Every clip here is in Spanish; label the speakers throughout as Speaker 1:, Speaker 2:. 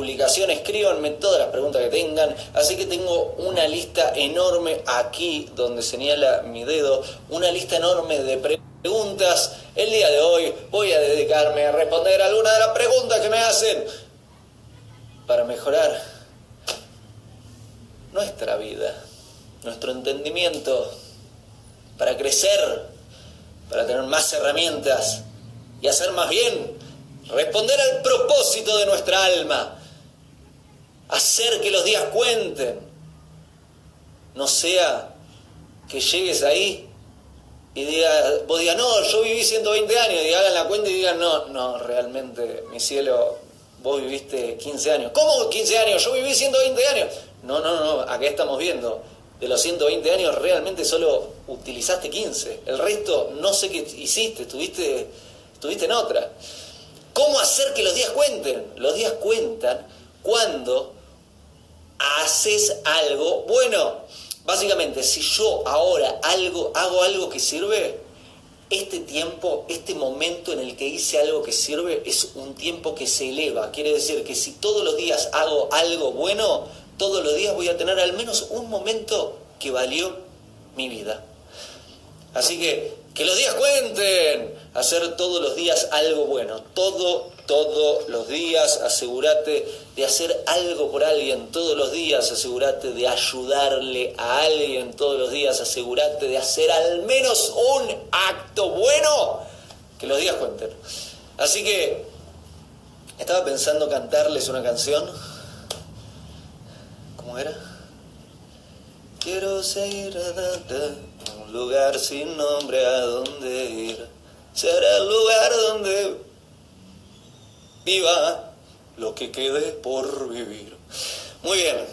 Speaker 1: publicación, escríbanme todas las preguntas que tengan, así que tengo una lista enorme aquí donde señala mi dedo, una lista enorme de preguntas. El día de hoy voy a dedicarme a responder algunas de las preguntas que me hacen para mejorar nuestra vida, nuestro entendimiento, para crecer para tener más herramientas y hacer más bien, responder al propósito de nuestra alma, hacer que los días cuenten, no sea que llegues ahí y digas, vos digas, no, yo viví 120 años, y hagan la cuenta y digan, no, no, realmente, mi cielo, vos viviste 15 años. ¿Cómo 15 años? Yo viví 120 años. No, no, no, acá estamos viendo de los 120 años realmente solo utilizaste 15. El resto no sé qué hiciste, estuviste, estuviste en otra. ¿Cómo hacer que los días cuenten? Los días cuentan cuando haces algo bueno. Básicamente, si yo ahora algo, hago algo que sirve, este tiempo, este momento en el que hice algo que sirve, es un tiempo que se eleva. Quiere decir que si todos los días hago algo bueno, todos los días voy a tener al menos un momento que valió mi vida. Así que que los días cuenten, hacer todos los días algo bueno, todo, todos los días, asegúrate de hacer algo por alguien, todos los días, asegúrate de ayudarle a alguien, todos los días, asegúrate de hacer al menos un acto bueno, que los días cuenten. Así que estaba pensando cantarles una canción era? Quiero seguir adelante, un lugar sin nombre a donde ir. Será el lugar donde viva lo que quede por vivir. Muy bien,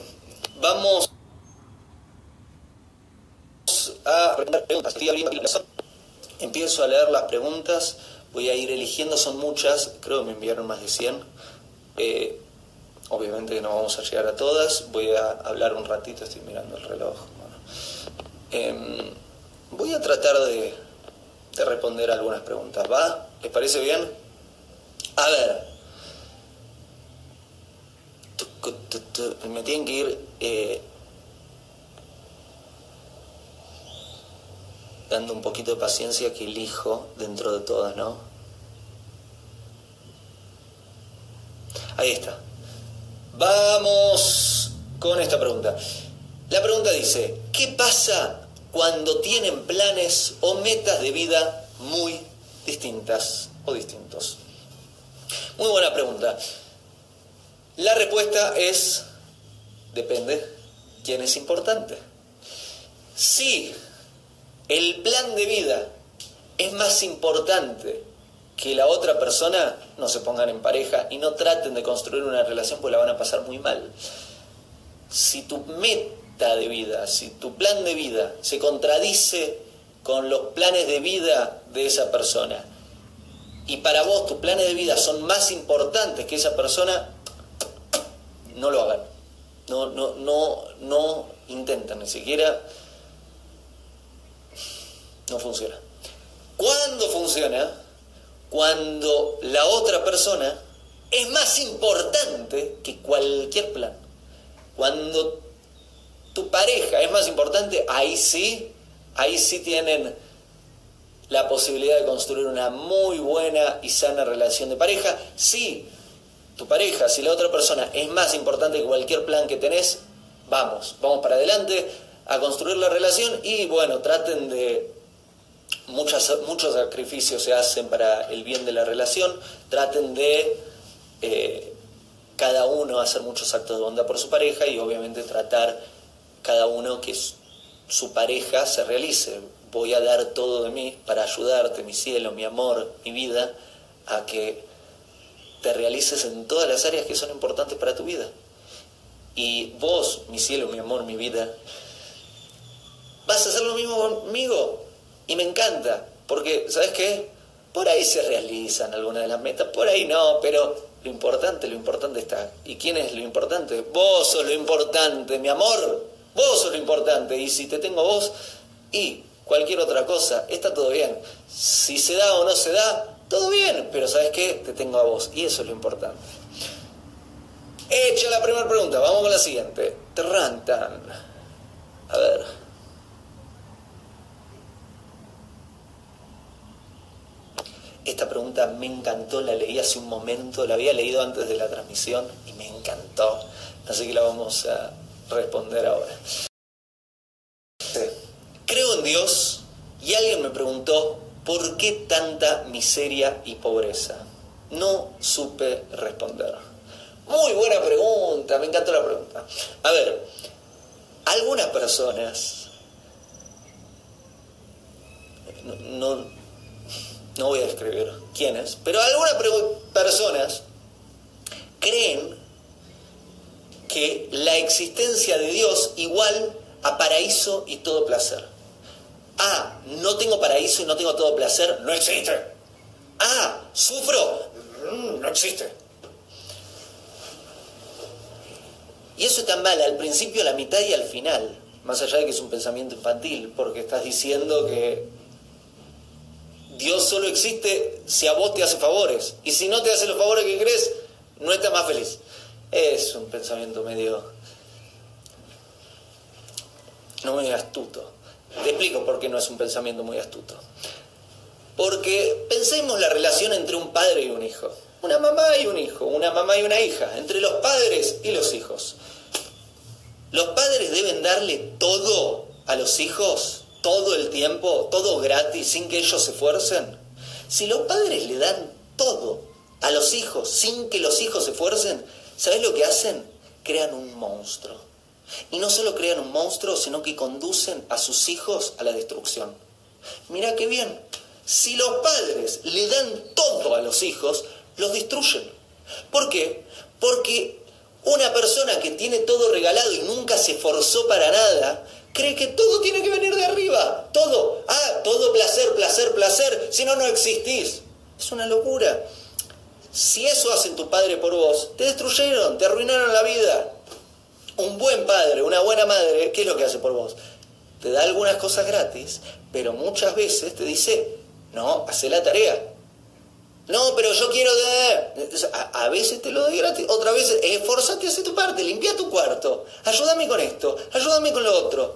Speaker 1: vamos a. Empiezo a leer las preguntas, voy a ir eligiendo, son muchas, creo que me enviaron más de 100. Eh, Obviamente no vamos a llegar a todas, voy a hablar un ratito, estoy mirando el reloj. Em, voy a tratar de, de responder algunas preguntas, ¿va? ¿Les parece bien? A ver, me tienen que ir eh, dando un poquito de paciencia que elijo dentro de todas, ¿no? Ahí está. Vamos con esta pregunta. La pregunta dice, ¿qué pasa cuando tienen planes o metas de vida muy distintas o distintos? Muy buena pregunta. La respuesta es, depende quién es importante. Si el plan de vida es más importante que la otra persona no se pongan en pareja y no traten de construir una relación porque la van a pasar muy mal. Si tu meta de vida, si tu plan de vida se contradice con los planes de vida de esa persona y para vos tus planes de vida son más importantes que esa persona, no lo hagan. No, no, no, no intenten ni siquiera. No funciona. ¿Cuándo funciona? cuando la otra persona es más importante que cualquier plan. Cuando tu pareja es más importante, ahí sí, ahí sí tienen la posibilidad de construir una muy buena y sana relación de pareja. Si tu pareja, si la otra persona es más importante que cualquier plan que tenés, vamos, vamos para adelante a construir la relación y bueno, traten de muchos sacrificios se hacen para el bien de la relación, traten de eh, cada uno hacer muchos actos de bondad por su pareja y obviamente tratar cada uno que su pareja se realice. Voy a dar todo de mí para ayudarte, mi cielo, mi amor, mi vida, a que te realices en todas las áreas que son importantes para tu vida. Y vos, mi cielo, mi amor, mi vida, vas a hacer lo mismo conmigo. Y me encanta, porque, ¿sabes qué? Por ahí se realizan algunas de las metas, por ahí no, pero lo importante, lo importante está. ¿Y quién es lo importante? Vos sos lo importante, mi amor. Vos sos lo importante. Y si te tengo vos, y cualquier otra cosa, está todo bien. Si se da o no se da, todo bien, pero ¿sabes qué? Te tengo a vos y eso es lo importante. Hecha la primera pregunta, vamos con la siguiente. Trantan. A ver. Esta pregunta me encantó, la leí hace un momento, la había leído antes de la transmisión y me encantó. Así que la vamos a responder ahora. Creo en Dios y alguien me preguntó, ¿por qué tanta miseria y pobreza? No supe responder. Muy buena pregunta, me encantó la pregunta. A ver, algunas personas, no, no, voy a describir quiénes, pero algunas personas creen que la existencia de Dios igual a paraíso y todo placer. No tengo paraíso y no tengo todo placer, no existe. Ah, sufro, mm, no existe. Y eso está mal al principio, a la mitad y al final, más allá de que es un pensamiento infantil, porque estás diciendo que Dios solo existe si a vos te hace favores, y si no te hace los favores que crees, no estás más feliz. Es un pensamiento medio... no muy astuto. Te explico por qué no es un pensamiento muy astuto. Porque pensemos la relación entre un padre y un hijo. Una mamá y un hijo, una mamá y una hija, entre los padres y los hijos. ¿Los padres deben darle todo a los hijos? ¿Todo el tiempo? ¿Todo gratis sin que ellos se esfuercen? Si los padres le dan todo a los hijos sin que los hijos se esfuercen, ¿sabes lo que hacen? Crean un monstruo. Y no solo crean un monstruo, sino que conducen a sus hijos a la destrucción. Mira qué bien. Si los padres le dan todo a los hijos, los destruyen. ¿Por qué? Porque una persona que tiene todo regalado y nunca se esforzó para nada, cree que todo tiene que venir de arriba. Todo. Ah, todo placer, placer, placer. Si no, no existís. Es una locura. Si eso hacen tu padre por vos, te destruyeron, te arruinaron la vida. Un buen padre, una buena madre, ¿qué es lo que hace por vos? Te da algunas cosas gratis, pero muchas veces te dice, no, hace la tarea. No, pero yo quiero. A, veces te lo doy gratis, otra vez esforzate, hace tu parte, limpia tu cuarto, ayúdame con esto, ayúdame con lo otro.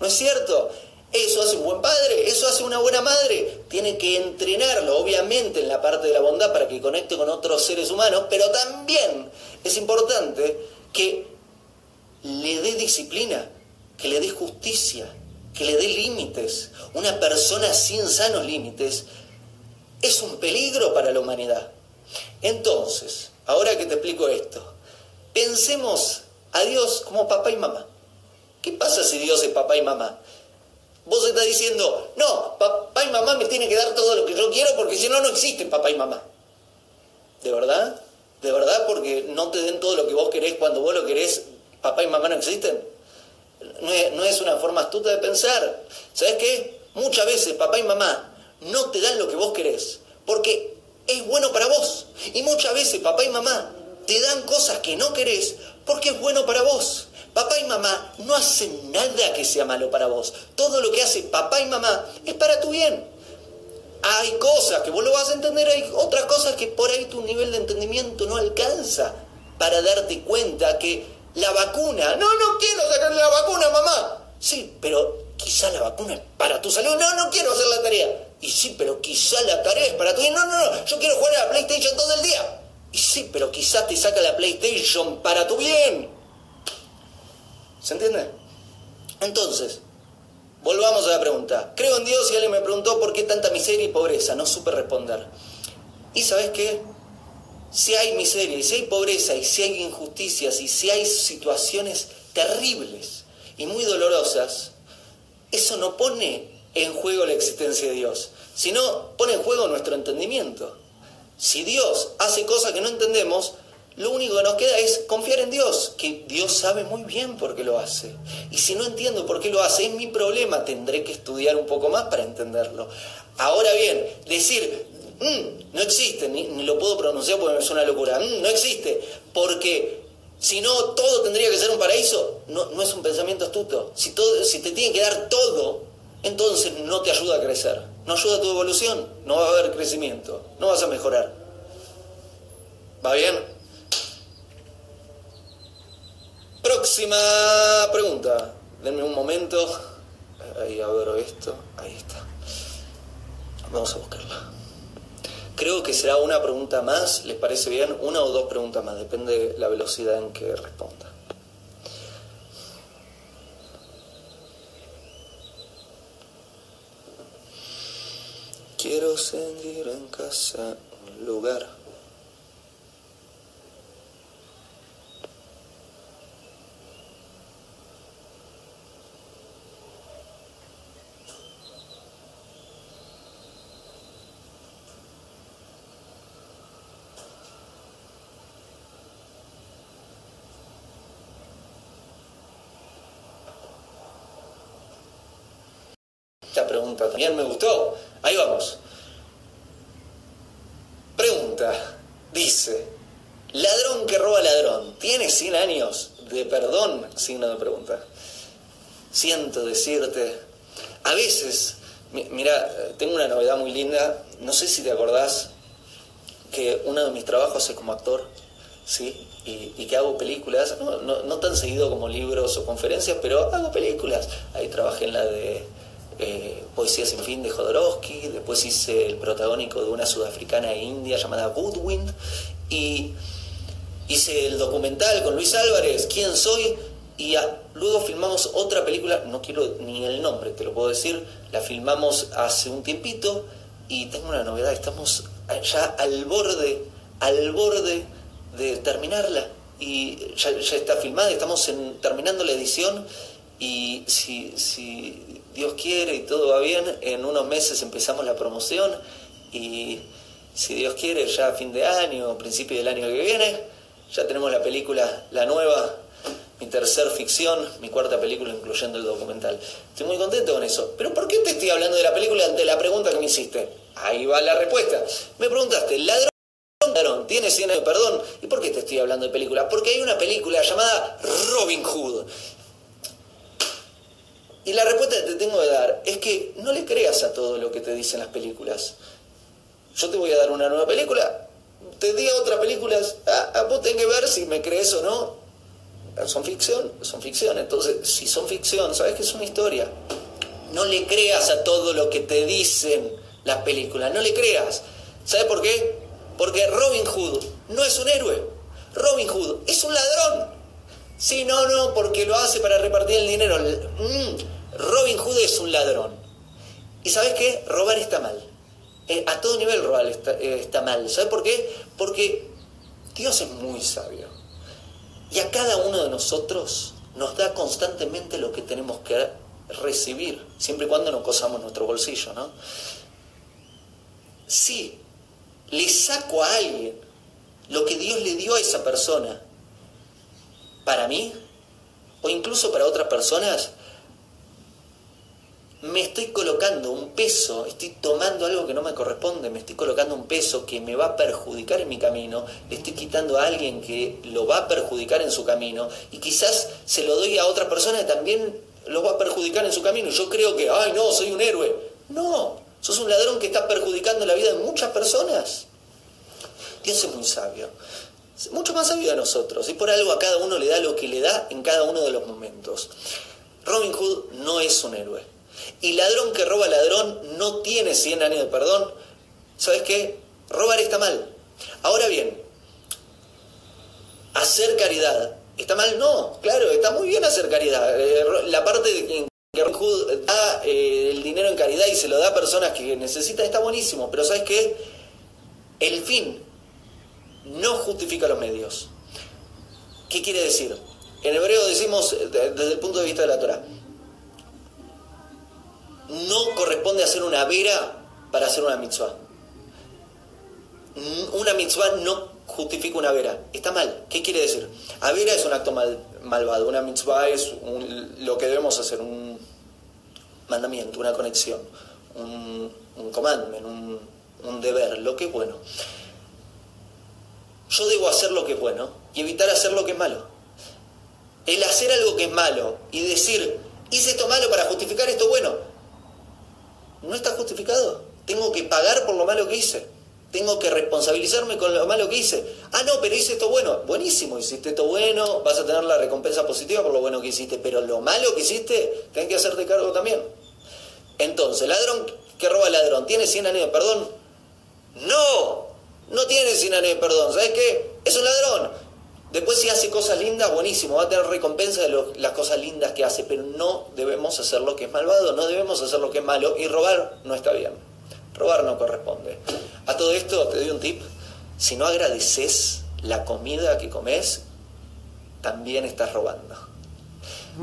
Speaker 1: ¿No es cierto? Eso hace un buen padre, eso hace una buena madre. Tiene que entrenarlo, obviamente, en la parte de la bondad para que conecte con otros seres humanos, pero también es importante que le dé disciplina, que le dé justicia, que le dé límites. Una persona sin sanos límites es un peligro para la humanidad. Entonces, ahora que te explico esto, pensemos a Dios como papá y mamá. ¿Qué pasa si Dios es papá y mamá? Vos estás diciendo, no, papá y mamá me tienen que dar todo lo que yo quiero porque si no, no existen papá y mamá. ¿De verdad? ¿De verdad? Porque no te den todo lo que vos querés cuando vos lo querés, papá y mamá no existen. No es, una forma astuta de pensar. ¿Sabes qué? Muchas veces papá y mamá no te dan lo que vos querés, porque es bueno para vos. Y muchas veces papá y mamá te dan cosas que no querés porque es bueno para vos. Papá y mamá no hacen nada que sea malo para vos. Todo lo que hace papá y mamá es para tu bien. Hay cosas que vos lo vas a entender, hay otras cosas que por ahí tu nivel de entendimiento no alcanza para darte cuenta que la vacuna, no, no quiero sacarle la vacuna, mamá. Sí, pero quizá la vacuna es para tu salud. No, no quiero hacer la tarea. Y sí, pero quizá la tarea es para tu No, no, no, yo quiero jugar a la PlayStation todo el día. Y sí, pero quizá te saca la PlayStation para tu bien. ¿Se entiende? Entonces, volvamos a la pregunta. Creo en Dios y alguien me preguntó por qué tanta miseria y pobreza. No supe responder. ¿Y sabes qué? Si hay miseria y si hay pobreza y si hay injusticias y si hay situaciones terribles y muy dolorosas, eso no pone en juego la existencia de Dios, sino pone en juego nuestro entendimiento. Si Dios hace cosas que no entendemos, lo único que nos queda es confiar en Dios, que Dios sabe muy bien por qué lo hace. Y si no entiendo por qué lo hace, es mi problema, tendré que estudiar un poco más para entenderlo. Ahora bien, decir, mm, no existe, ni, lo puedo pronunciar porque es una locura, mm, no existe, porque si no todo tendría que ser un paraíso, no, no es un pensamiento astuto. Si, si te tiene que dar todo, entonces no te ayuda a crecer, no ayuda a tu evolución, no va a haber crecimiento, no vas a mejorar. ¿Va bien? Próxima pregunta. Denme un momento. Ahí abro esto. Ahí está. Vamos a buscarla. Creo que será una pregunta más, ¿les parece bien? Una o dos preguntas más, depende de la velocidad en que responda. Quiero sentir en casa un lugar también me gustó. Ahí vamos. Pregunta. Dice, ladrón que roba ladrón, ¿tiene 100 años de perdón? Signo de pregunta. Siento decirte, a veces, mira, tengo una novedad muy linda, no sé si te acordás que uno de mis trabajos es como actor, ¿sí? Y, que hago películas, no, no, tan seguido como libros o conferencias, pero hago películas. Ahí trabajé en la de eh, Poesía sin fin de Jodorowsky, después hice el protagónico de una sudafricana e india llamada Goodwind, y hice el documental con Luis Álvarez, ¿Quién soy? Y luego filmamos otra película, no quiero ni el nombre, te lo puedo decir, la filmamos hace un tiempito y tengo una novedad, estamos ya al borde, al borde de terminarla y ya, está filmada, estamos terminando la edición y si, si Dios quiere y todo va bien, en unos meses empezamos la promoción y si Dios quiere, ya a fin de año, principio del año que viene, ya tenemos la película, la nueva, mi tercer ficción, mi cuarta película, incluyendo el documental. Estoy muy contento con eso. Pero ¿por qué te estoy hablando de la película ante la pregunta que me hiciste? Ahí va la respuesta. Me preguntaste, ladrón, ladrón, tiene 100 años, perdón. ¿Y por qué te estoy hablando de película? Porque hay una película llamada Robin Hood. Y la respuesta que te tengo que dar es que no le creas a todo lo que te dicen las películas. Yo te voy a dar una nueva película, te diga otra película, a, vos tenés que ver si me crees o no. Son ficción, son ficción. Entonces, si son ficción, sabes que es una historia. No le creas a todo lo que te dicen las películas, no le creas. ¿Sabes por qué? Porque Robin Hood no es un héroe. Robin Hood es un ladrón. Sí, no, no, porque lo hace para repartir el dinero. Mm, Robin Hood es un ladrón. ¿Y sabes qué? Robar está mal. Eh, a todo nivel robar eh, está, mal. ¿Sabes por qué? Porque Dios es muy sabio. Y a cada uno de nosotros nos da constantemente lo que tenemos que recibir, siempre y cuando no cosamos nuestro bolsillo, ¿no? Si le saco a alguien lo que Dios le dio a esa persona, para mí, o incluso para otras personas, me estoy colocando un peso, estoy tomando algo que no me corresponde, me estoy colocando un peso que me va a perjudicar en mi camino, le estoy quitando a alguien que lo va a perjudicar en su camino y quizás se lo doy a otra persona que también lo va a perjudicar en su camino. Yo creo que, ay no, soy un héroe. No, sos un ladrón que está perjudicando la vida de muchas personas. Dios es muy sabio, mucho más sabio de nosotros y por algo a cada uno le da lo que le da en cada uno de los momentos. Robin Hood no es un héroe y ladrón que roba ladrón no tiene 100 años de perdón, ¿sabes qué? Robar está mal. Ahora bien, hacer caridad, ¿está mal? No, claro, está muy bien hacer caridad. Eh, la parte de que Robin da eh, el dinero en caridad y se lo da a personas que necesitan está buenísimo, pero ¿sabes qué? El fin no justifica los medios. ¿Qué quiere decir? En hebreo decimos desde el punto de vista de la Torah no corresponde hacer una vera para hacer una mitzvah. Una mitzvah no justifica una vera. Está mal. ¿Qué quiere decir? A vera es un acto malvado. Una mitzvah es lo que debemos hacer, un mandamiento, una conexión, un, un commandment, un, un deber, lo que es bueno. Yo debo hacer lo que es bueno y evitar hacer lo que es malo. El hacer algo que es malo y decir, hice esto malo para justificar esto bueno, no está justificado. Tengo que pagar por lo malo que hice. Tengo que responsabilizarme con lo malo que hice. Ah, no, pero hice esto bueno. Buenísimo, hiciste esto bueno, vas a tener la recompensa positiva por lo bueno que hiciste. Pero lo malo que hiciste, tenés que hacerte cargo también. Entonces, ladrón que roba ladrón, ¿tiene 100 años de perdón? No, no tiene 100 años de perdón. ¿Sabes qué? Es un ladrón. Después si hace cosas lindas, buenísimo, va a tener recompensa de las cosas lindas que hace, pero no debemos hacer lo que es malvado, no debemos hacer lo que es malo y robar no está bien. Robar no corresponde. A todo esto te doy un tip. Si no agradeces la comida que comes, también estás robando.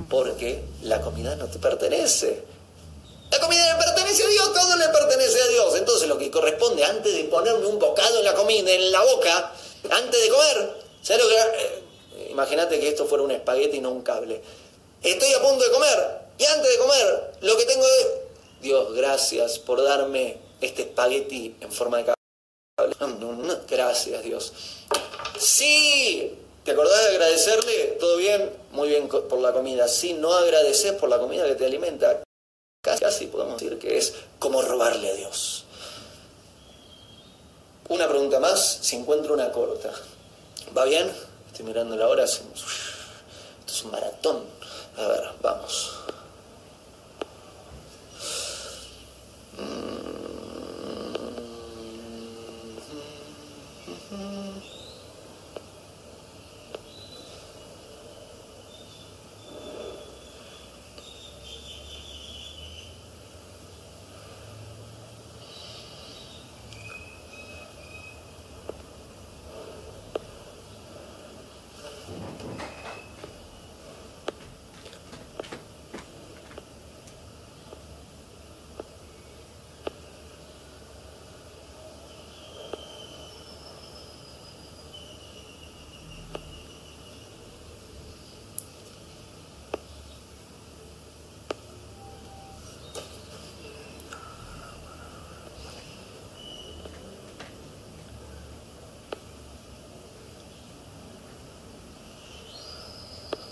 Speaker 1: Porque la comida no te pertenece. La comida le pertenece a Dios, todo le pertenece a Dios. Entonces lo que corresponde antes de ponerme un bocado en la comida, en la boca, antes de comer, ¿sabes lo que... Eh, imagínate que esto fuera un espagueti y no un cable. Estoy a punto de comer y antes de comer lo que tengo es... Dios, gracias por darme este espagueti en forma de cable. Gracias, Dios. Sí, ¿te acordás de agradecerle? ¿Todo bien? Muy bien por la comida. Sí, no agradeces por la comida que te alimenta. Casi podemos decir que es como robarle a Dios. Una pregunta más, si encuentro una corta. ¿Va bien? Estoy mirando la hora. Esto es un maratón. A ver, vamos.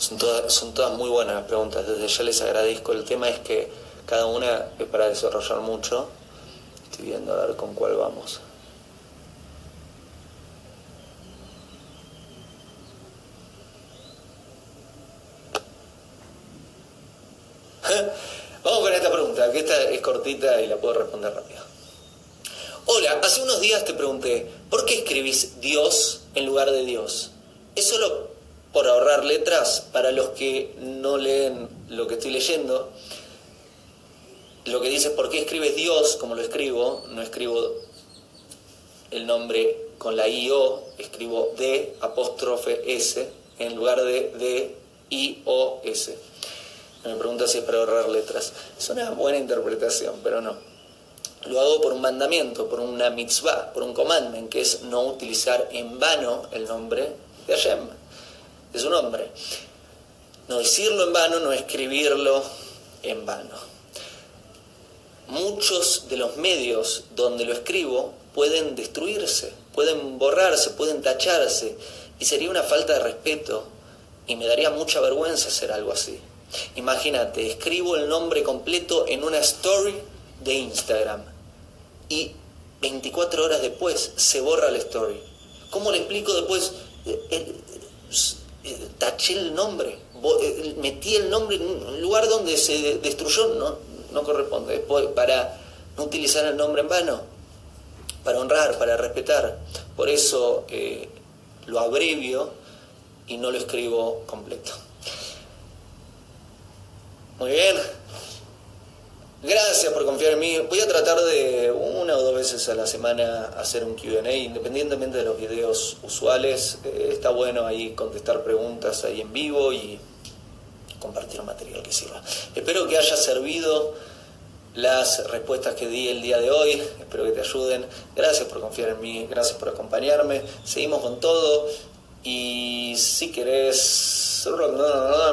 Speaker 1: Son todas, son todas muy buenas las preguntas, desde ya les agradezco. El tema es que cada una es para desarrollar mucho. Estoy viendo a ver con cuál vamos. Vamos con esta pregunta, que esta es cortita y la puedo responder rápido. Hola, hace unos días te pregunté, ¿por qué escribís Dios en lugar de Dios? ¿Es solo por ahorrar letras, para los que no leen lo que estoy leyendo, lo que dice por qué escribes Dios como lo escribo, no escribo el nombre con la I-O, escribo D apóstrofe S en lugar de D I O S. Me pregunta si es para ahorrar letras. Es una buena interpretación, pero no. Lo hago por un mandamiento, por una mitzvah, por un commandment, que es no utilizar en vano el nombre de Hashem de su nombre. No decirlo en vano, no escribirlo en vano. Muchos de los medios donde lo escribo pueden destruirse, pueden borrarse, pueden tacharse, y sería una falta de respeto y me daría mucha vergüenza hacer algo así. Imagínate, escribo el nombre completo en una story de Instagram y 24 horas después se borra la story. ¿Cómo le explico después? Taché el nombre, eh, metí el nombre en un lugar donde se destruyó, no, no corresponde. Para no utilizar el nombre en vano, para honrar, para respetar. Por eso eh, lo abrevio y no lo escribo completo. Muy bien. Gracias por confiar en mí. Voy a tratar de una o dos veces a la semana hacer un QA, independientemente de los videos usuales. Eh, está bueno ahí contestar preguntas ahí en vivo y compartir material que sirva. Espero que haya servido las respuestas que di el día de hoy. Espero que te ayuden. Gracias por confiar en mí, gracias por acompañarme. Seguimos con todo. Y si querés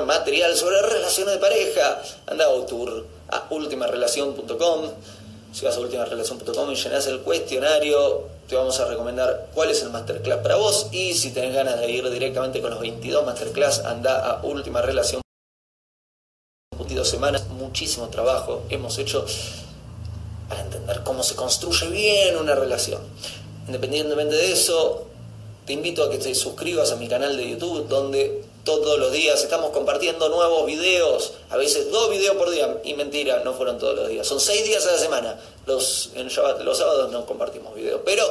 Speaker 1: material sobre relaciones de pareja, anda a tour a ultimarelación.com. Si vas a ultimarelación.com y llenas el cuestionario, te vamos a recomendar cuál es el masterclass para vos. Y si tenés ganas de ir directamente con los 22 masterclass, anda a Última Relación. 22 semanas, muchísimo trabajo. Hemos hecho para entender cómo se construye bien una relación. Independientemente de eso, te invito a que te suscribas a mi canal de YouTube donde todos los días estamos compartiendo nuevos videos, a veces dos videos por día, y mentira, no fueron todos los días, son seis días a la semana, los, en los sábados no compartimos videos, pero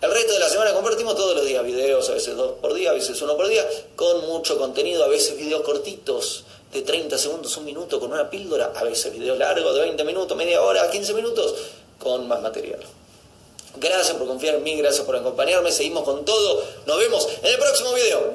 Speaker 1: el resto de la semana compartimos todos los días videos, a veces dos por día, a veces uno por día, con mucho contenido, a veces videos cortitos de 30 segundos, un minuto, con una píldora, a veces videos largos de 20 minutos, media hora, 15 minutos, con más material. Gracias por confiar en mí, gracias por acompañarme, seguimos con todo, nos vemos en el próximo video.